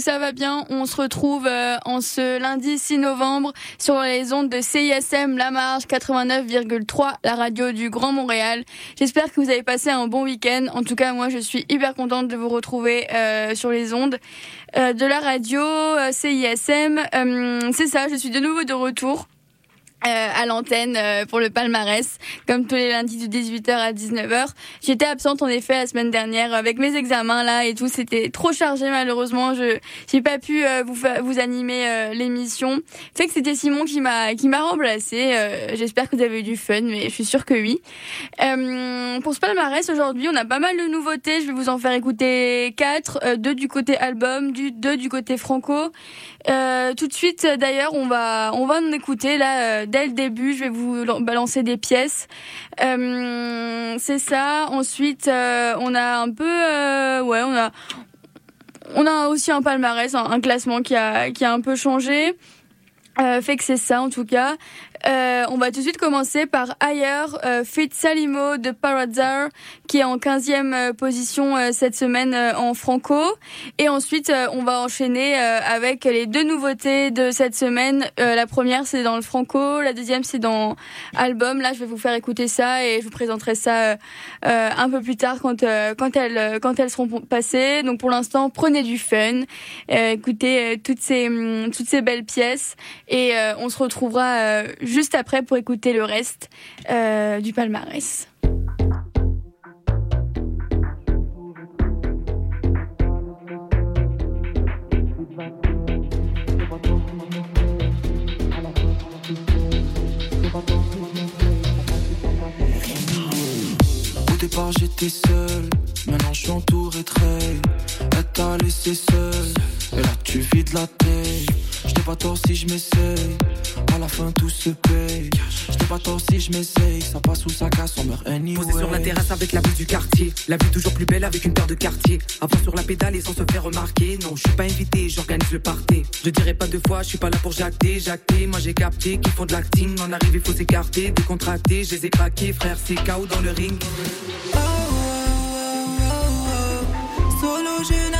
Ça va bien. On se retrouve euh, en ce lundi 6 novembre sur les ondes de CISM La Marge 89,3, la radio du Grand Montréal. J'espère que vous avez passé un bon week-end. En tout cas, moi, je suis hyper contente de vous retrouver euh, sur les ondes euh, de la radio euh, CISM. Euh, C'est ça, je suis de nouveau de retour. Euh, à l'antenne euh, pour le palmarès, comme tous les lundis de 18h à 19h. J'étais absente en effet la semaine dernière avec mes examens là et tout. C'était trop chargé malheureusement. Je j'ai pas pu euh, vous vous animer euh, l'émission. Fait que c'était Simon qui m'a qui m'a remplacé. Euh, J'espère que vous avez eu du fun, mais je suis sûre que oui. Euh, pour ce palmarès aujourd'hui, on a pas mal de nouveautés. Je vais vous en faire écouter quatre, deux du côté album, du deux du côté franco. Tout de suite, d'ailleurs, on va on va en écouter là dès le début. Je vais vous lan- balancer des pièces. Euh, c'est ça. Ensuite, euh, on a un peu euh, ouais, on a on a aussi un palmarès, un, classement qui a qui a un peu changé. Fait que c'est ça en tout cas. Euh, on va tout de suite commencer par Ailleurs, euh, Fit Salimo de Parazar, qui est en 15e euh, position euh, cette semaine euh, en franco. Et ensuite, euh, on va enchaîner avec les deux nouveautés de cette semaine. La première, c'est dans le franco. La deuxième, c'est dans album. Là, je vais vous faire écouter ça et je vous présenterai ça un peu plus tard quand quand elles quand elles seront passées. Donc pour l'instant, prenez du fun, écoutez toutes ces hum, toutes ces belles pièces et on se retrouvera juste après pour écouter le reste euh, du palmarès. Au départ j'étais seul, maintenant je suis entouré règles. Elle t'a laissé seul, et là tu vides la tête. Je pas tort si je m'essaye, la fin tout se paye. Je t'ai pas tort si je m'essaye, ça passe ou ça casse, on meurt anyway. Posé sur la terrasse avec la vue du quartier. La vue toujours plus belle avec une paire de quartiers. Avant sur la pédale et sans se faire remarquer. Non, je suis pas invité, j'organise le party. Je dirais pas deux fois, je suis pas là pour jacter, jacter. Moi j'ai capté qu'ils font de l'acting. En arrive, il faut s'écarter, décontracter. Je les ai craqués, frère, c'est KO dans le ring. Solo je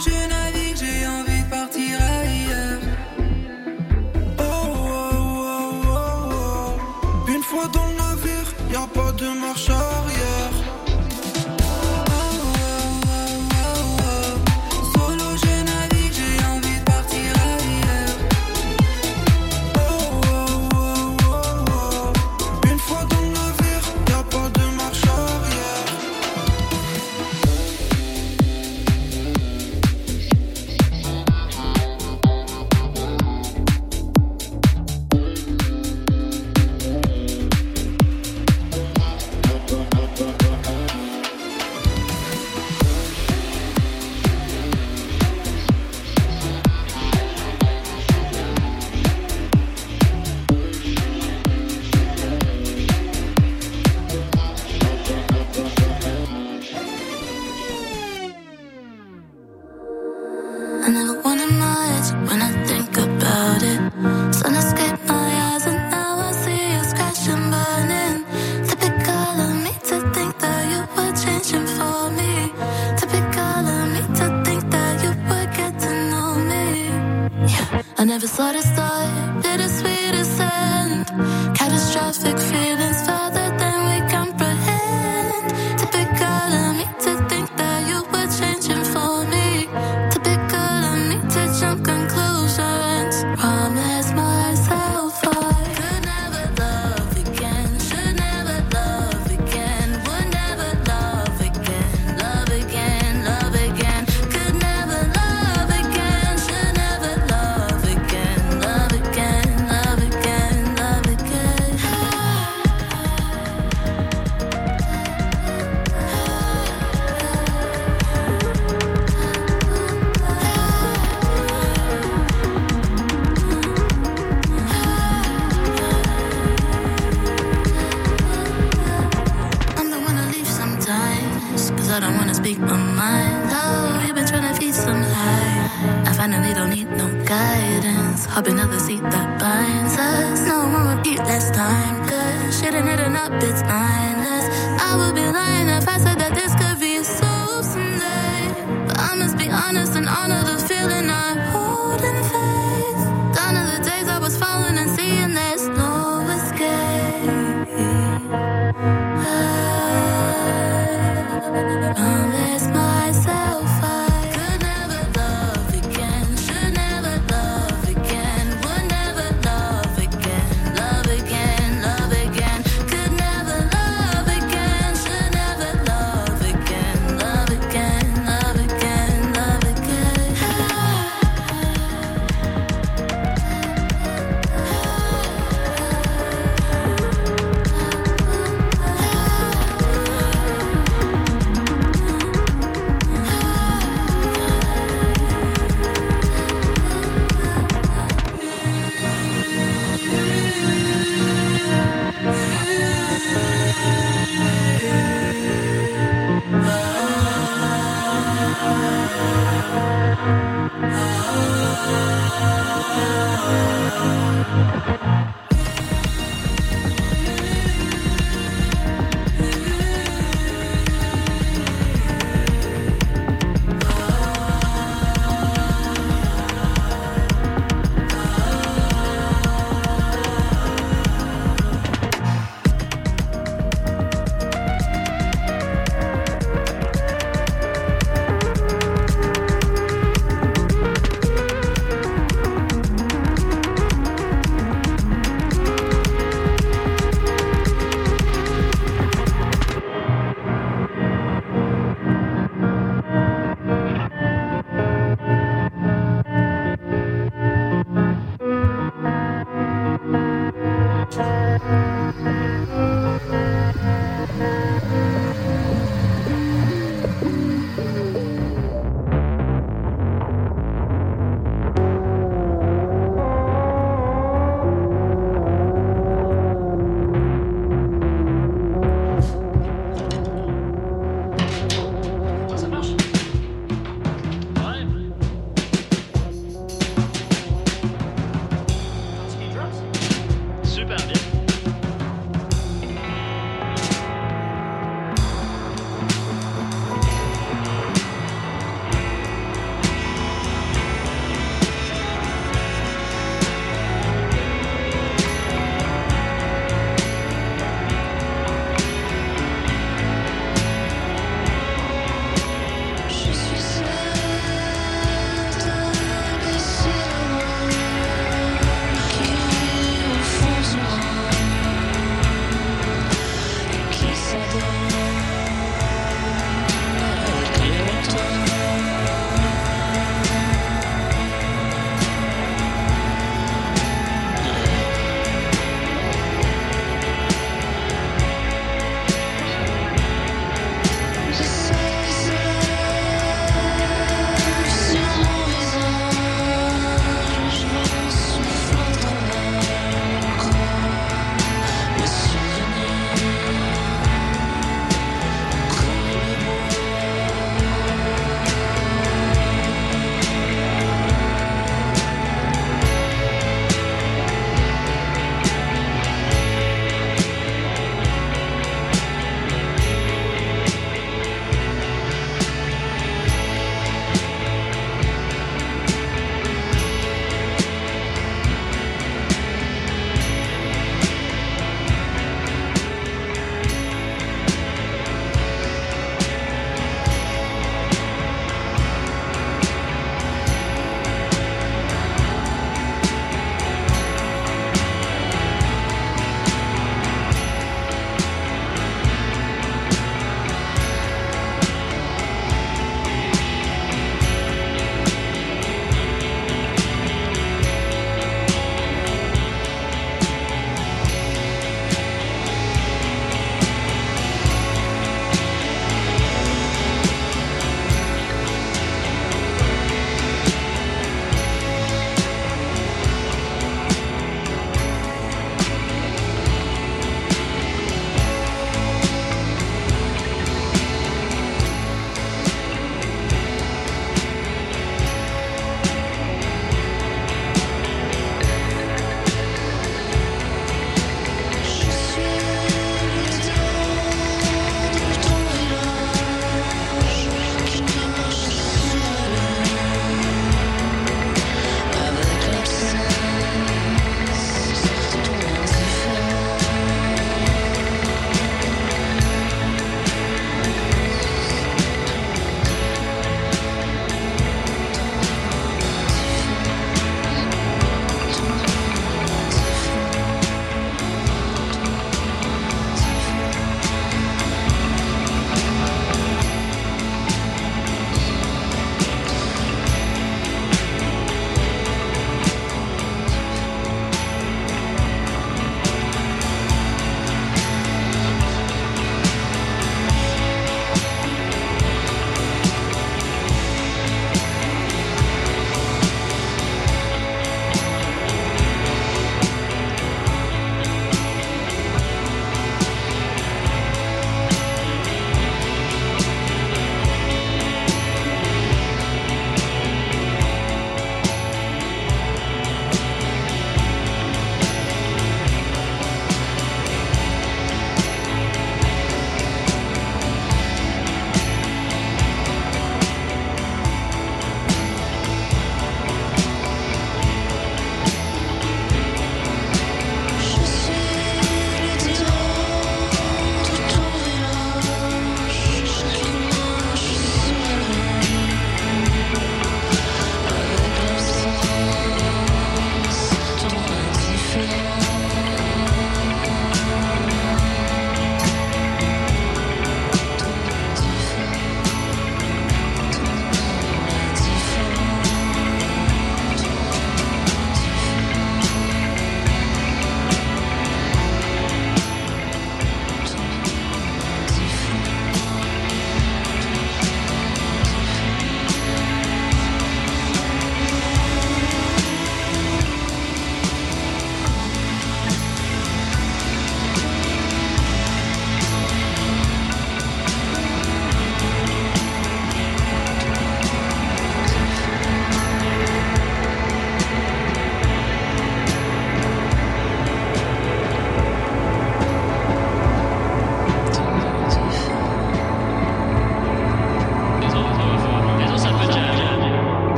Je navigue,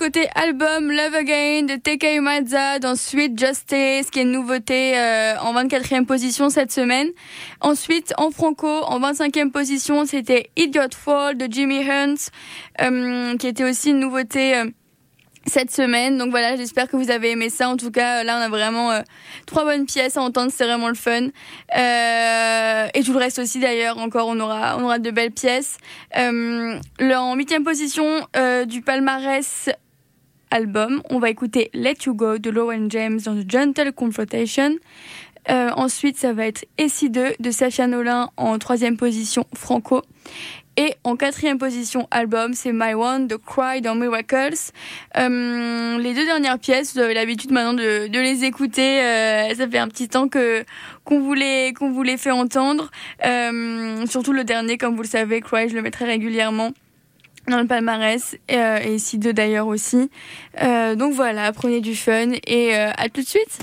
côté album Love Again de TK Mazza dans Sweet Justice, qui est une nouveauté euh, en 24e position cette semaine. Ensuite, en franco, en 25e position, c'était Idiot Fall de Jimmy Hunt, euh, qui était aussi une nouveauté. Euh, cette semaine. Donc voilà, j'espère que vous avez aimé ça. En tout cas, là, on a vraiment euh, trois bonnes pièces à entendre. C'est vraiment le fun. Euh, et tout le reste aussi, d'ailleurs. Encore, on aura, on aura de belles pièces. Euh, en huitième position euh, du palmarès album, on va écouter Let You Go de Lauren James dans The Gentle Confrontation. Euh, ensuite, ça va être Essie 2 de Safia Nolin en troisième position franco. Et en quatrième position album, c'est My One de Cry dans Miracles. Euh, les deux dernières pièces, vous avez l'habitude maintenant de, de les écouter. Euh, ça fait un petit temps que qu'on voulait qu'on voulait fait entendre. Euh, surtout le dernier, comme vous le savez, Cry, je le mettrai régulièrement dans le palmarès euh, et ici deux d'ailleurs aussi. Euh, donc voilà, prenez du fun et euh, à tout de suite.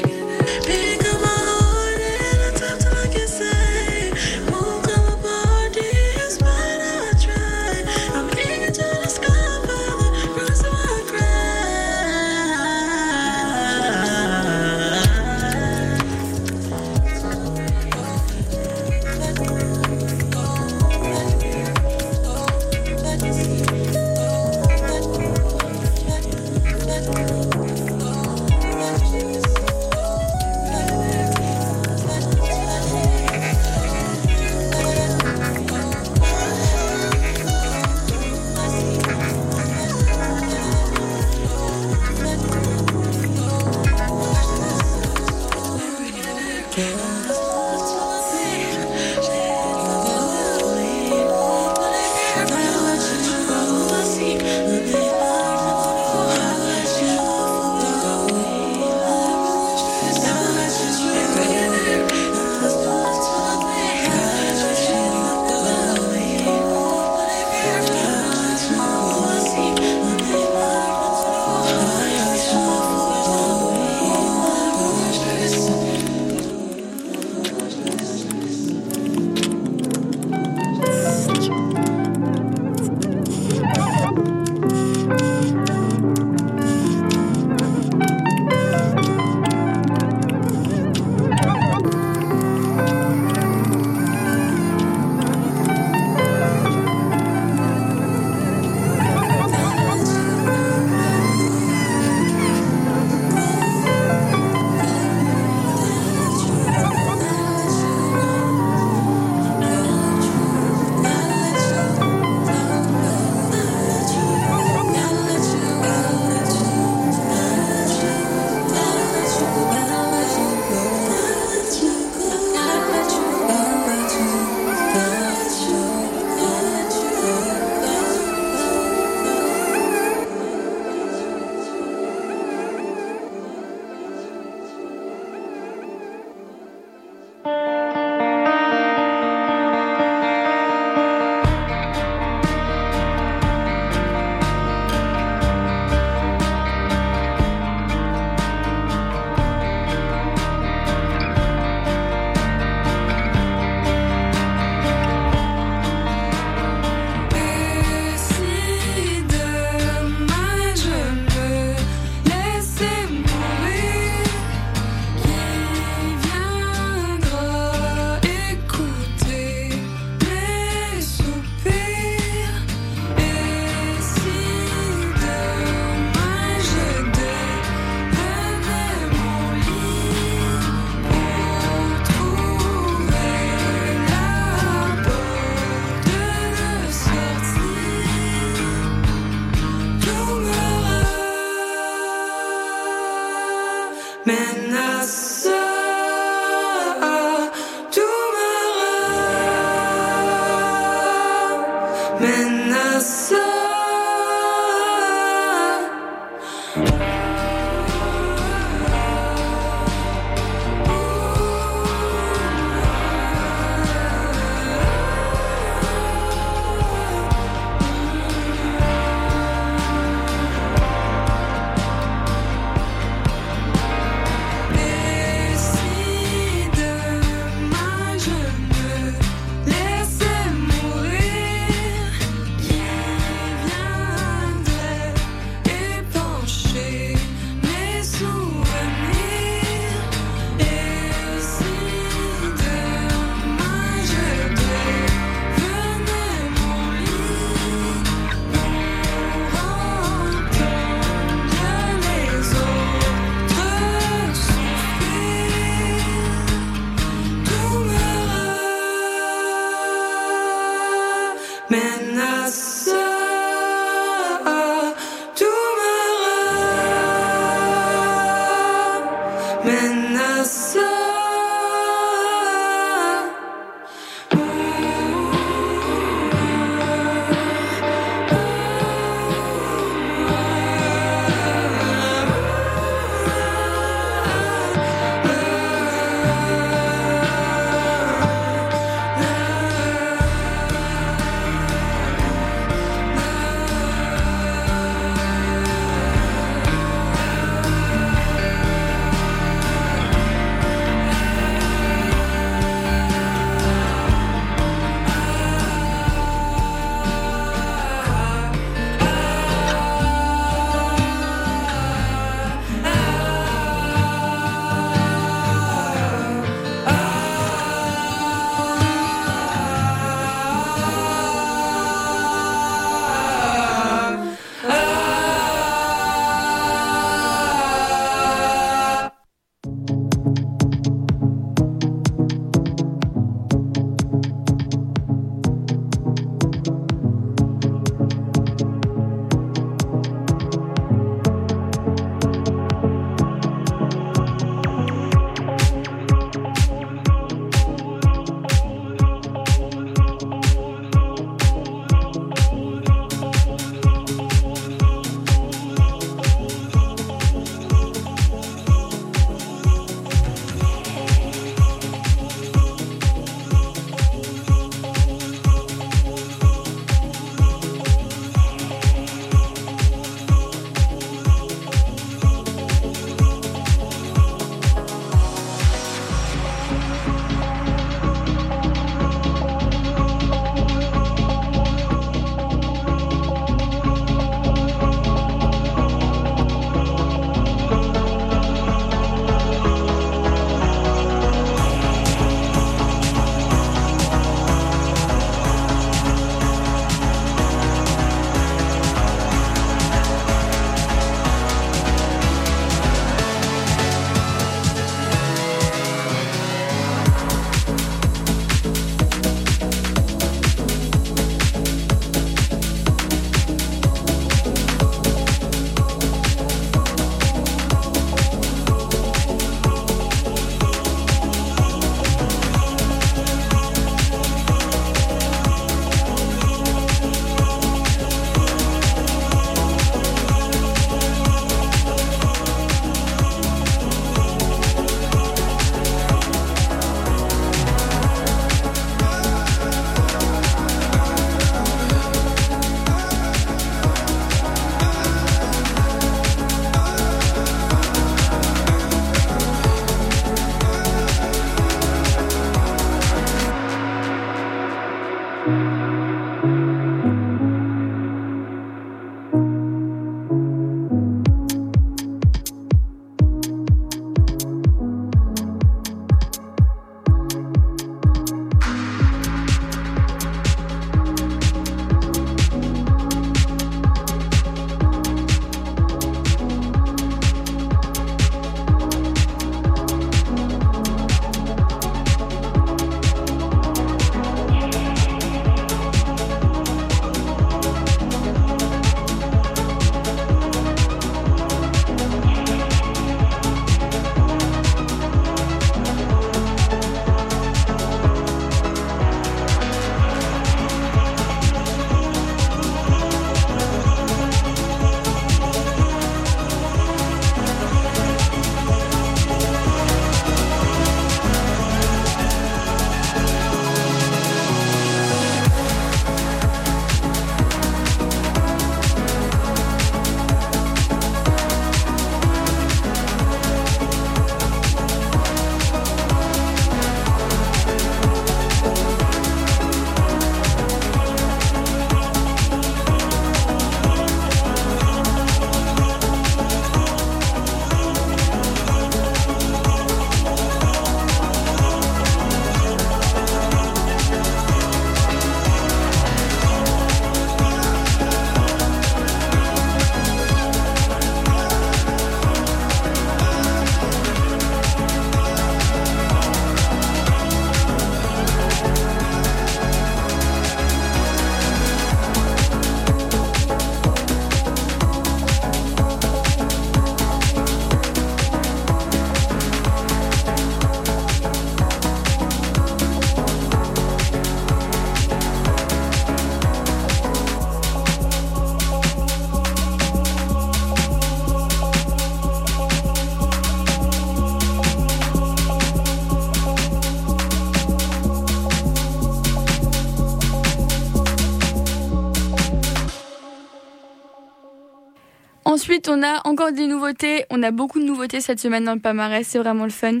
Ensuite, on a encore des nouveautés. On a beaucoup de nouveautés cette semaine dans le palmarès. C'est vraiment le fun.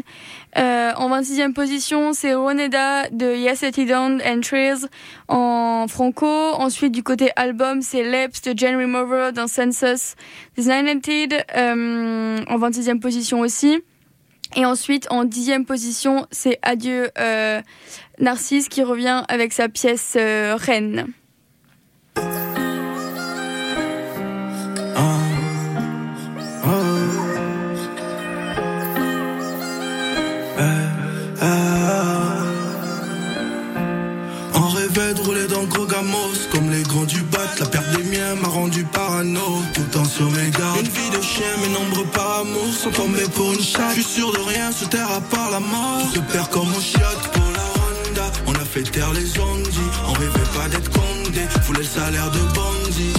Euh, en 26e position, c'est Roneda de Yes It Down and Trees en franco. Ensuite, du côté album, c'est Leps de Jen Remover dans Census Designated euh, en 26e position aussi. Et ensuite, en 10e position, c'est Adieu euh, Narcisse qui revient avec sa pièce euh, Reine. De rouler dans gros gamos Comme les grands du bat. La perte des miens m'a rendu parano Tout le temps sur mes Une vie de chien mes nombres par amour Sont tombés pour une chatte. Je suis sûr de rien sur terre à part la mort. Se perd comme au chiotte pour la Honda On a fait taire les zombies On rêvait pas d'être condé. Voulait le salaire de bandit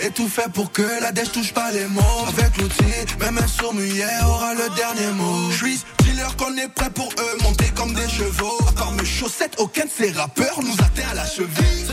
Et tout fait pour que la dèche touche pas les mots. Avec l'outil, même un sourd aura le dernier mot. Je suis dealer qu'on est prêt pour eux. Monter comme des chevaux. À part mes chaussettes, aucun de ces rappeurs Nous atteint à la cheville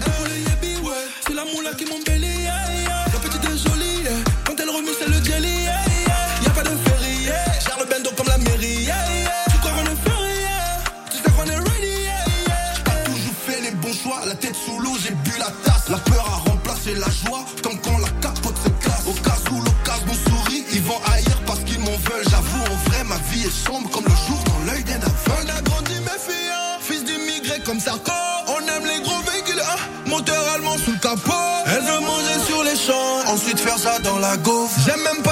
la gaufre J'aime même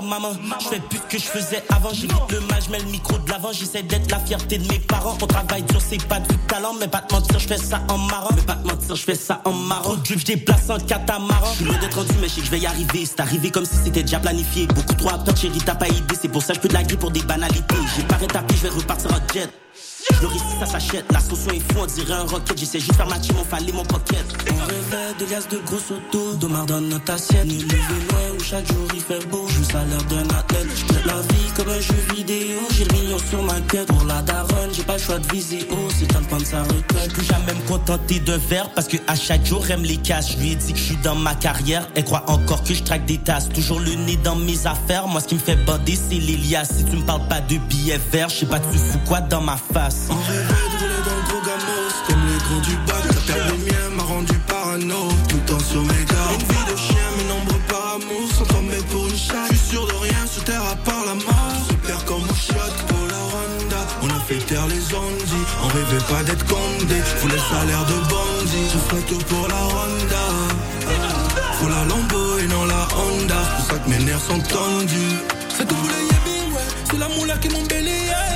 toi maman, je fais plus que je faisais avant. J'évite le mal, je mets le micro de l'avant. J'essaie d'être la fierté de mes parents. On travaille dur, c'est pas du talent. Mais pas te mentir, je fais ça en marrant. Mais pas te mentir, je fais ça en marrant. Trop je déplace en catamaran. Je suis loin d'être rendu mais je sais que je vais y arriver. C'est arrivé comme si c'était déjà planifié. Beaucoup trop apte, chérie, t'as pas idée. C'est pour ça que je peux de la grille pour des banalités. J'ai pas rétabli, je vais repartir en jet le risque ça s'achète, la sauce est fou, on dirait un rocket. J'essaie juste faire matcher mon fallait mon pocket. On rêvait de liasses de gros autos, d'Omar dans notre assiette. Nous lever loin où chaque jour il fait beau. Je à l'heure d'un athlète. Je la vie comme un jeu vidéo. J'ai le million sur ma tête. Pour la daronne, j'ai pas le choix de viser haut. C'est temps de sa retraite. Plus jamais me contenter d'un verre parce que à chaque jour elle me les casse. Je lui ai dit que je suis dans ma carrière. Elle croit encore que je traque des tasses. Toujours le nez dans mes affaires. Moi, ce qui me fait bander, c'est l'Elias. Si tu me parles pas de billets verts, je sais pas tu fous quoi dans ma face. On rêvait de rouler dans le gros gamos Comme les grands du bac. La perte des miens m'a rendu parano. Tout le temps sur mes Une vie de chien, mes nombres par amour. Sont tombés pour une chatte. Je suis sûr de rien sur terre à part la mort. Se perd comme un chiotte pour la Honda On a fait taire les zombies On rêvait pas d'être condé. Faut le salaire de bandit Je ferai tout pour la Honda Faut la Lambo et non la Honda. C'est pour ça que mes nerfs sont tendus. C'est tout pour les yabis, ouais. C'est la moula qui yeah.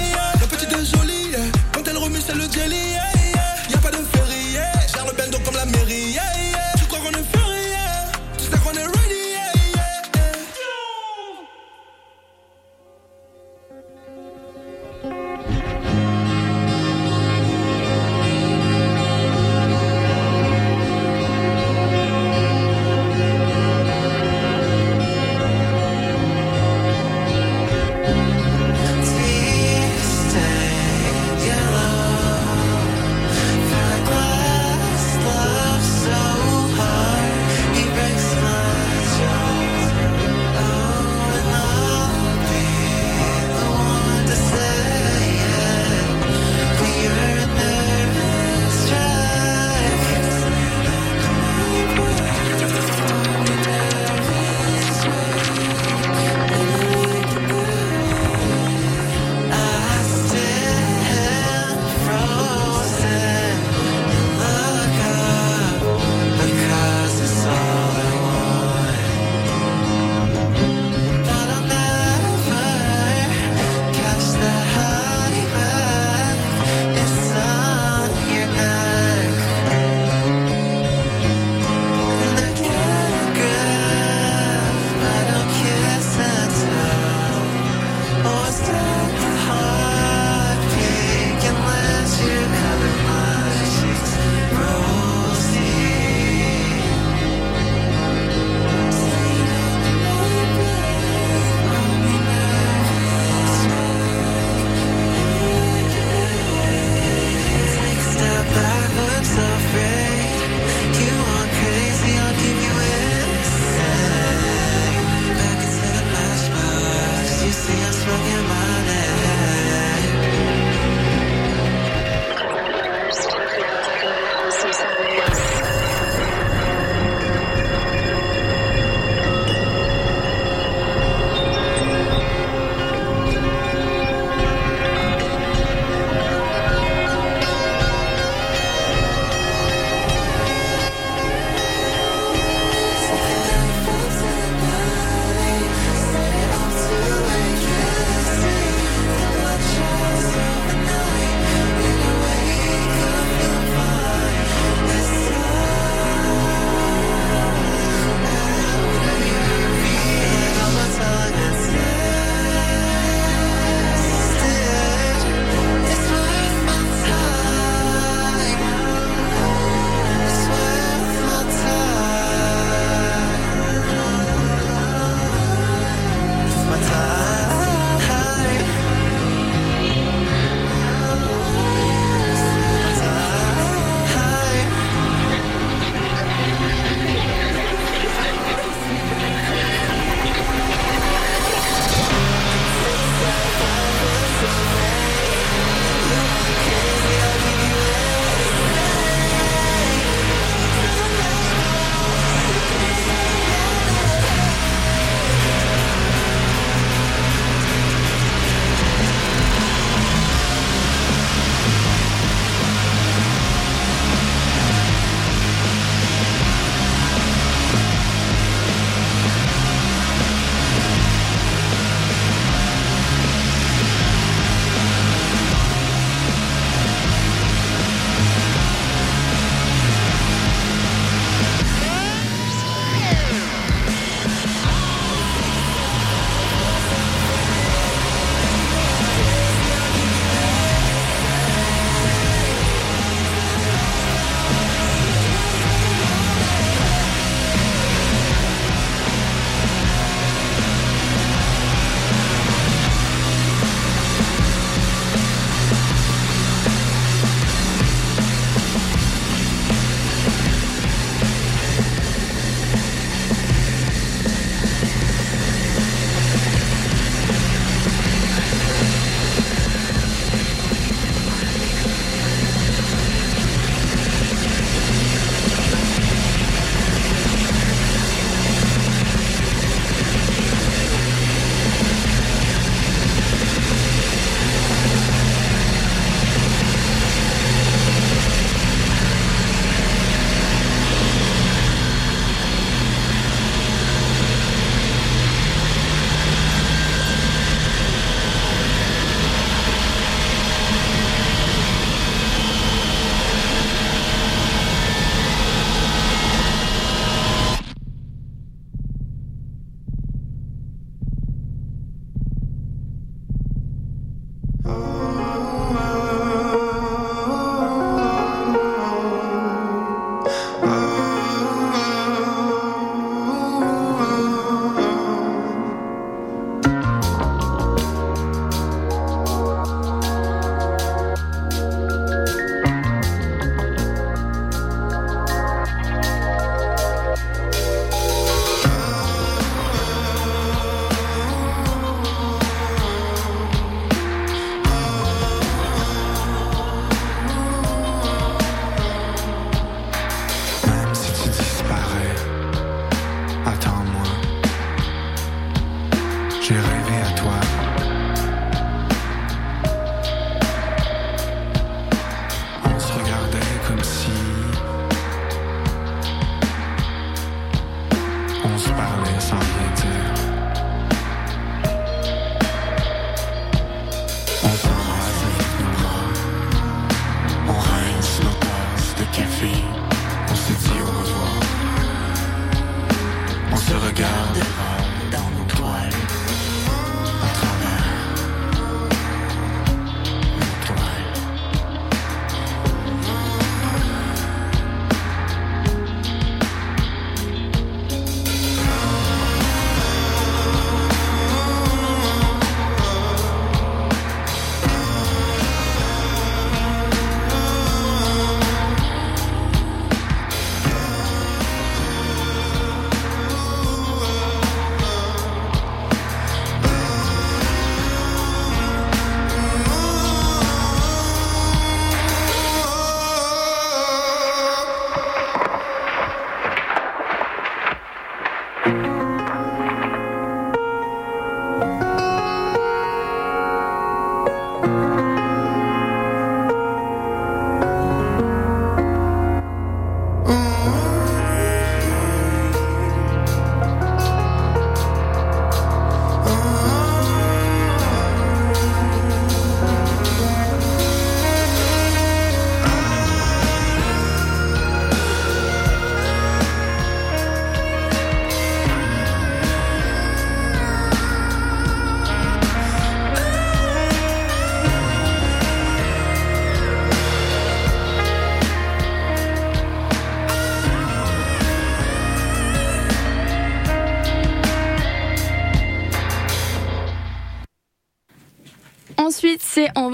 C'est le jelly,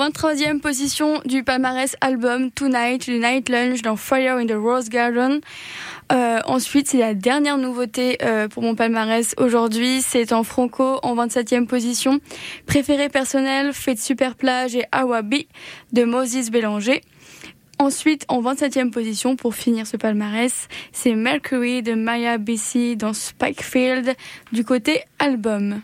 23e position du palmarès album Tonight, le Night Lunch dans Fire in the Rose Garden. Euh, ensuite, c'est la dernière nouveauté euh, pour mon palmarès aujourd'hui. C'est en Franco en 27e position. Préféré personnel, Fête Super Plage et Awabi de Moses Bélanger. Ensuite, en 27e position, pour finir ce palmarès, c'est Mercury de Maya Bessie dans Spikefield du côté album.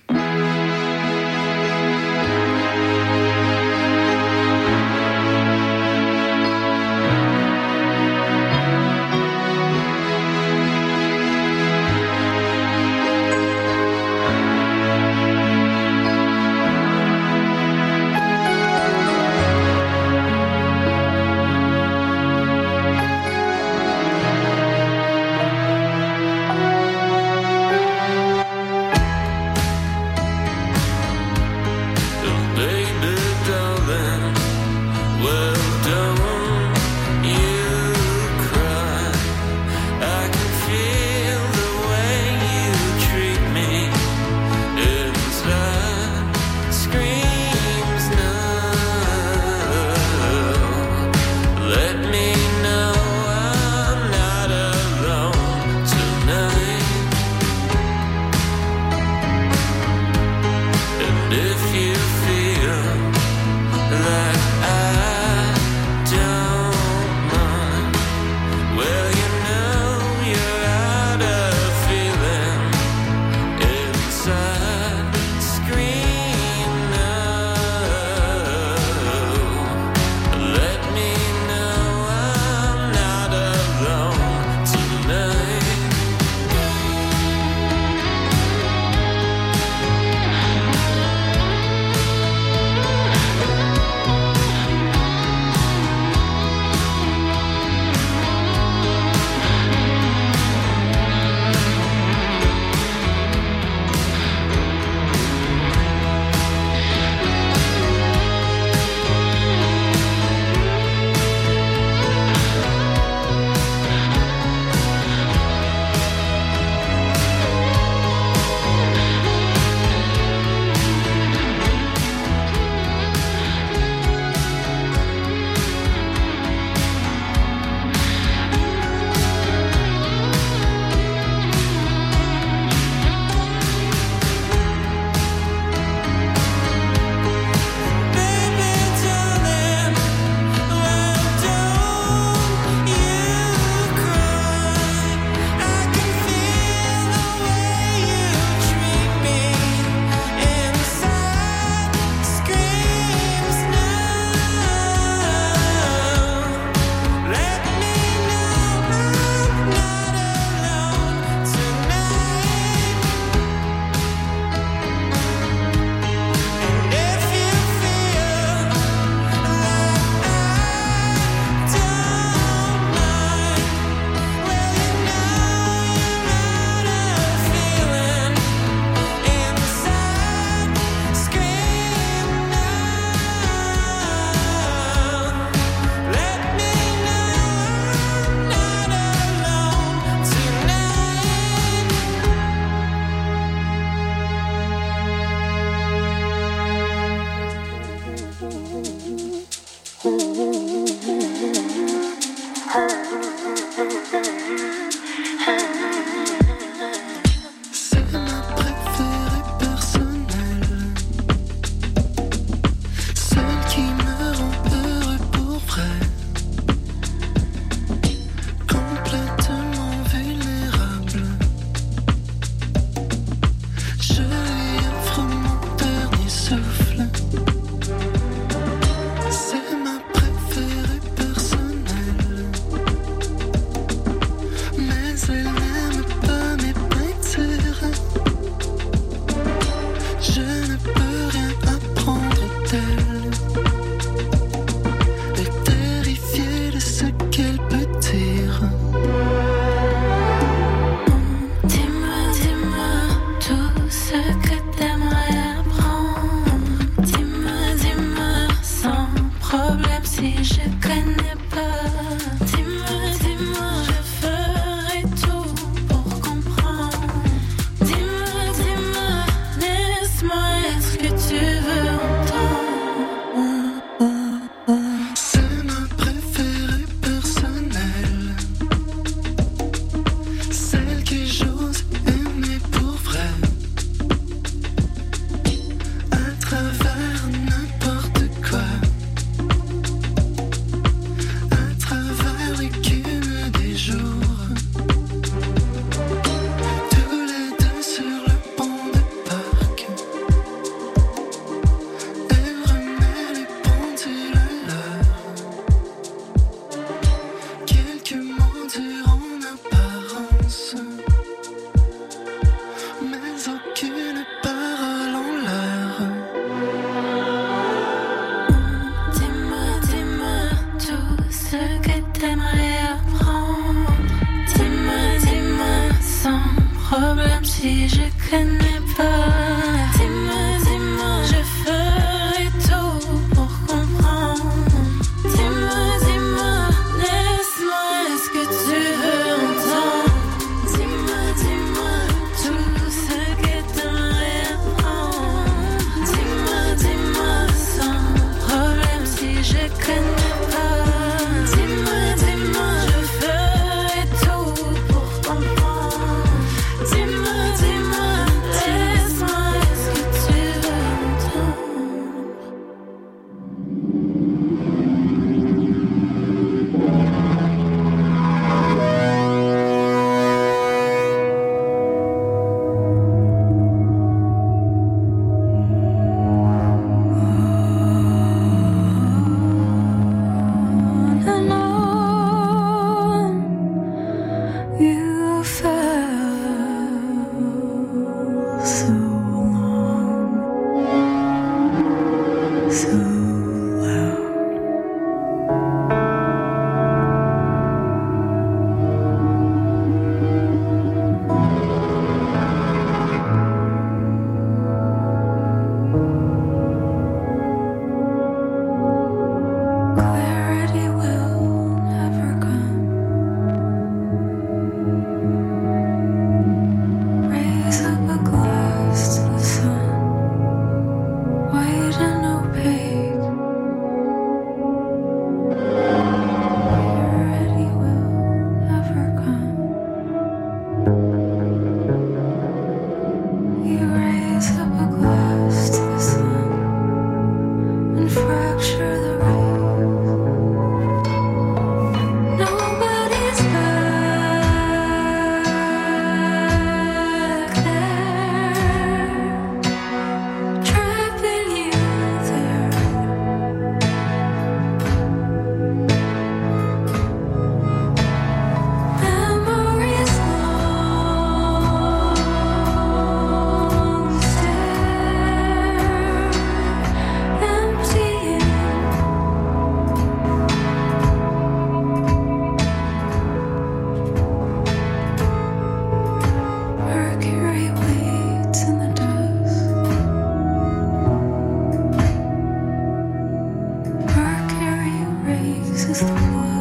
is the.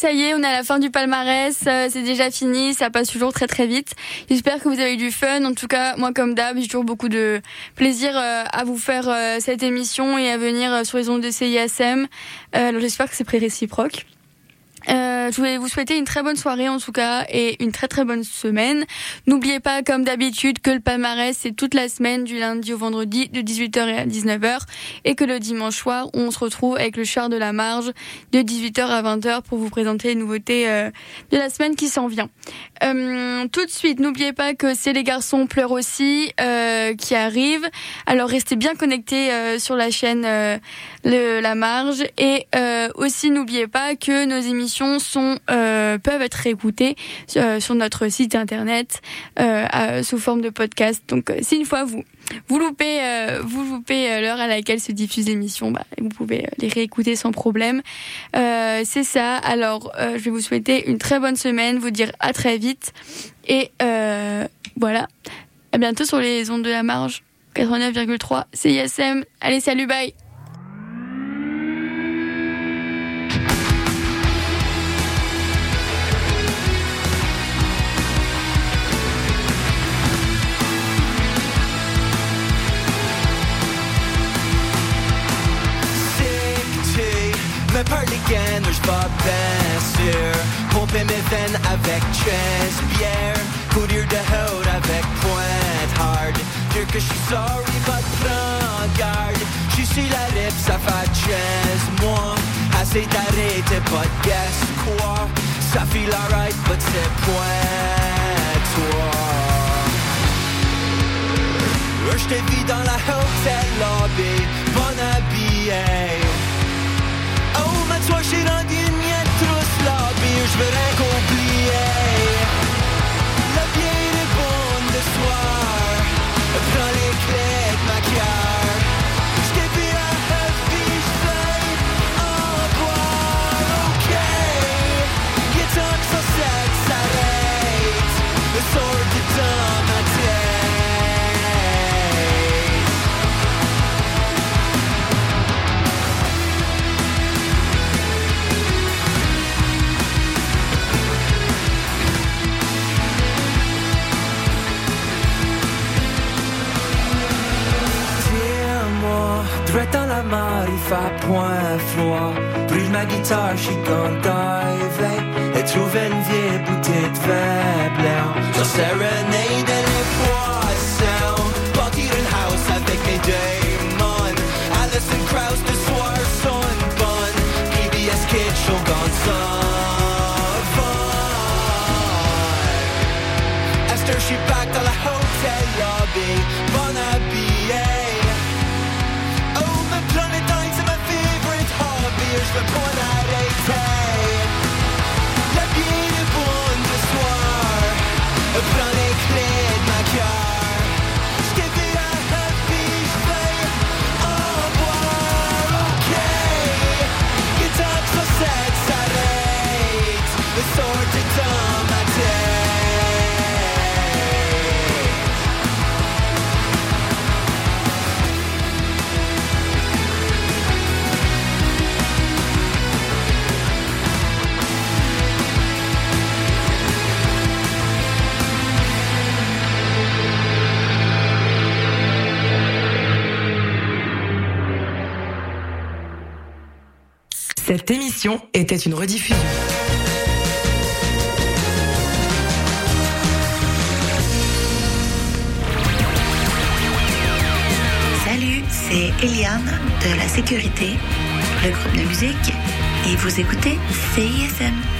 Ça y est, on est à la fin du palmarès. euh, c'est déjà fini. Ça passe toujours très très vite. J'espère que vous avez eu du fun. En tout cas, moi comme d'hab, j'ai toujours beaucoup de plaisir euh, à vous faire euh, cette émission et à venir sur les ondes de CISM. Alors j'espère que c'est réciproque. Je voulais vous souhaiter une très bonne soirée en tout cas et une très très bonne semaine. N'oubliez pas comme d'habitude que le palmarès c'est toute la semaine du lundi au vendredi de 18h à 19h et que le dimanche soir on se retrouve avec le char de la marge de 18h à 20h pour vous présenter les nouveautés euh, de la semaine qui s'en vient. Euh, tout de suite, n'oubliez pas que c'est les garçons pleurent aussi euh, qui arrivent. Alors restez bien connectés euh, sur la chaîne euh, le, La Marge et euh, aussi n'oubliez pas que nos émissions sont euh, peuvent être réécoutées euh, sur notre site internet euh, à- sous forme de podcast. Donc euh, si une fois vous vous loupez euh, vous loupez l'heure à laquelle se diffuse l'émission, bah, vous pouvez les réécouter sans problème. Euh, c'est ça. Alors euh, je vais vous souhaiter une très bonne semaine, vous dire à très vite et voilà. À bientôt sur les ondes de la marge 89,3 CISM. Allez salut bye. Again, je vais bien sûr. Pomper mes veines avec Chess bière Courir de haut avec pointe hard. Dire que je suis sorry, but prends garde Je suis la rip, ça fait chance Moi, assez d'arrêter, but guess quoi. Ça feel alright, but c'est point toi. Je t'ai vu dans la hotel lobby, bon habillé. Toi, j'ai rendu une trousse rien qu'oublier. La Dans la fait point froid. Brûle ma guitare, je suis diver Et trouve une vieille bouteille de vin blanc. Serenade les poissons. Bâtir une house avec mes démons. Alison Krauss, le soir sonne bonne. PBS Kids, show gone fun. Esther, suis back était une rediffusion. Salut, c'est Eliane de la sécurité, le groupe de musique, et vous écoutez CISM.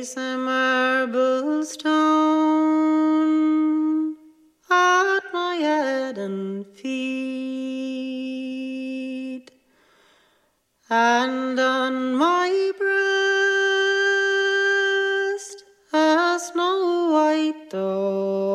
Place a marble stone at my head and feet, and on my breast a snow white dove.